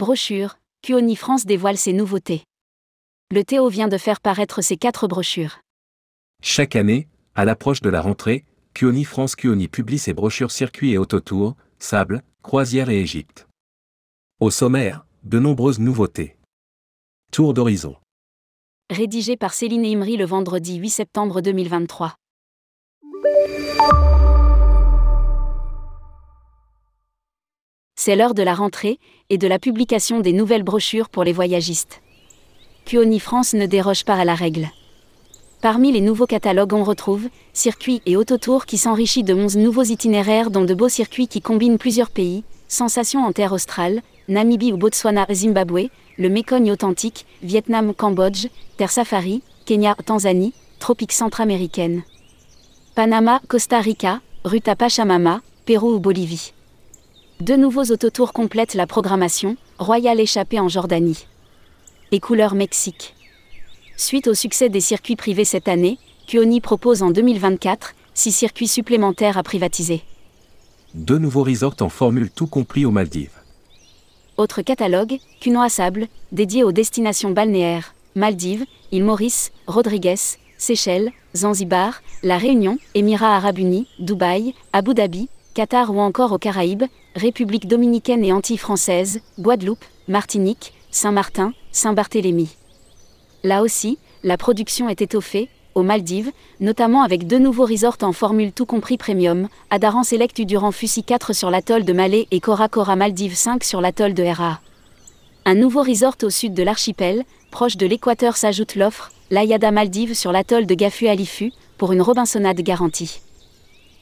Brochure, Kuoni France dévoile ses nouveautés. Le Théo vient de faire paraître ses quatre brochures. Chaque année, à l'approche de la rentrée, Kuoni France Kuoni publie ses brochures circuits et autotours, sable, croisière et Égypte. Au sommaire, de nombreuses nouveautés. Tour d'horizon. Rédigé par Céline Imri le vendredi 8 septembre 2023. C'est l'heure de la rentrée et de la publication des nouvelles brochures pour les voyagistes. Kuoni France ne déroge pas à la règle. Parmi les nouveaux catalogues, on retrouve Circuits et Autotour qui s'enrichit de 11 nouveaux itinéraires dont de beaux circuits qui combinent plusieurs pays, Sensations en terre australe, Namibie ou Botswana, Zimbabwe, le Mécogne authentique, Vietnam, Cambodge, Terre Safari, Kenya, Tanzanie, Tropique centra-américaine. Panama, Costa Rica, Ruta Pachamama, Pérou ou Bolivie. Deux nouveaux autotours complètent la programmation, Royal échappé en Jordanie. Et couleur Mexique. Suite au succès des circuits privés cette année, Kuoni propose en 2024 six circuits supplémentaires à privatiser. Deux nouveaux resorts en formule tout compris aux Maldives. Autre catalogue, Cunoa Sable, dédié aux destinations balnéaires, Maldives, île Maurice, Rodrigues, Seychelles, Zanzibar, La Réunion, Émirats Arabes Unis, Dubaï, Abu Dhabi, Qatar ou encore aux Caraïbes, République dominicaine et Antilles françaises, Guadeloupe, Martinique, Saint-Martin, Saint-Barthélemy. Là aussi, la production est étoffée, aux Maldives, notamment avec deux nouveaux resorts en formule tout compris premium, Adaran Select Durant Fusi 4 sur l'atoll de Malé et Cora Cora Maldives 5 sur l'atoll de Hera. Un nouveau resort au sud de l'archipel, proche de l'équateur s'ajoute l'offre, l'Ayada Maldives sur l'atoll de Gafu Alifu, pour une Robinsonade garantie.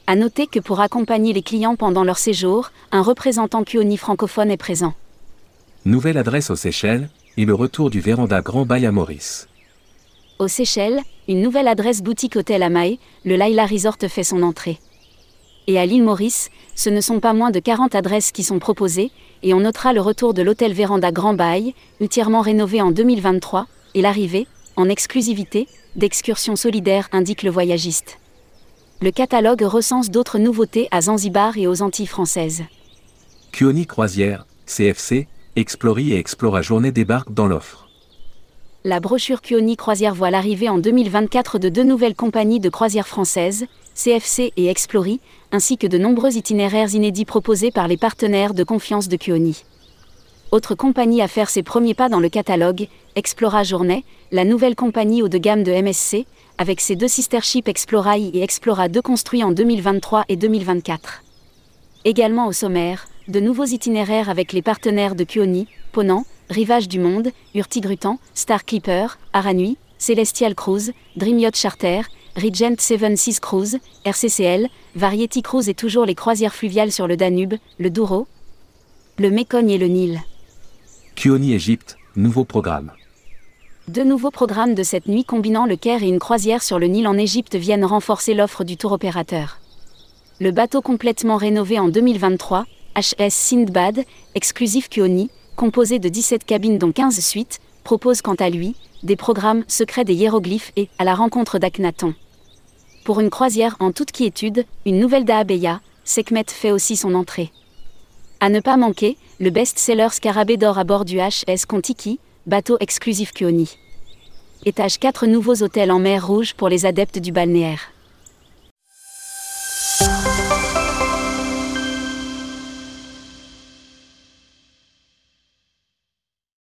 À noter que pour accompagner les clients pendant leur séjour, un représentant Kuoni francophone est présent. Nouvelle adresse aux Seychelles, et le retour du véranda Grand Bay à Maurice. Aux Seychelles, une nouvelle adresse boutique hôtel à Maé, le Laila Resort fait son entrée. Et à l'île Maurice, ce ne sont pas moins de 40 adresses qui sont proposées, et on notera le retour de l'hôtel Véranda Grand Bay, entièrement rénové en 2023, et l'arrivée, en exclusivité, d'excursions solidaires, indique le voyagiste. Le catalogue recense d'autres nouveautés à Zanzibar et aux Antilles françaises. Kuoni Croisière, CFC, Explori et Explora Journée débarquent dans l'offre. La brochure Kuoni Croisière voit l'arrivée en 2024 de deux nouvelles compagnies de croisières françaises, CFC et Explori, ainsi que de nombreux itinéraires inédits proposés par les partenaires de confiance de Kuoni. Autre compagnie à faire ses premiers pas dans le catalogue, Explora Journée, la nouvelle compagnie haut de gamme de MSC, avec ses deux sister ships et Explora 2 construits en 2023 et 2024. Également au sommaire, de nouveaux itinéraires avec les partenaires de Kuoni, Ponant, Rivage du Monde, Urtigrutan, Star Clipper, Aranui, Celestial Cruise, Dream Yacht Charter, Regent 76 Cruise, RCCL, Variety Cruise et toujours les croisières fluviales sur le Danube, le Douro, le Mécogne et le Nil. Kuoni Égypte, nouveau programme. Deux nouveaux programmes de cette nuit combinant le Caire et une croisière sur le Nil en Égypte viennent renforcer l'offre du tour opérateur. Le bateau complètement rénové en 2023, HS Sindbad, exclusif Kuoni, composé de 17 cabines dont 15 suites, propose quant à lui des programmes secrets des hiéroglyphes et à la rencontre d'Akhenaton. Pour une croisière en toute quiétude, une nouvelle Daabeya, Sekhmet fait aussi son entrée. À ne pas manquer, le best-seller Scarabée d'or à bord du HS Kontiki, bateau exclusif Kuoni. Étage 4 nouveaux hôtels en mer Rouge pour les adeptes du balnéaire.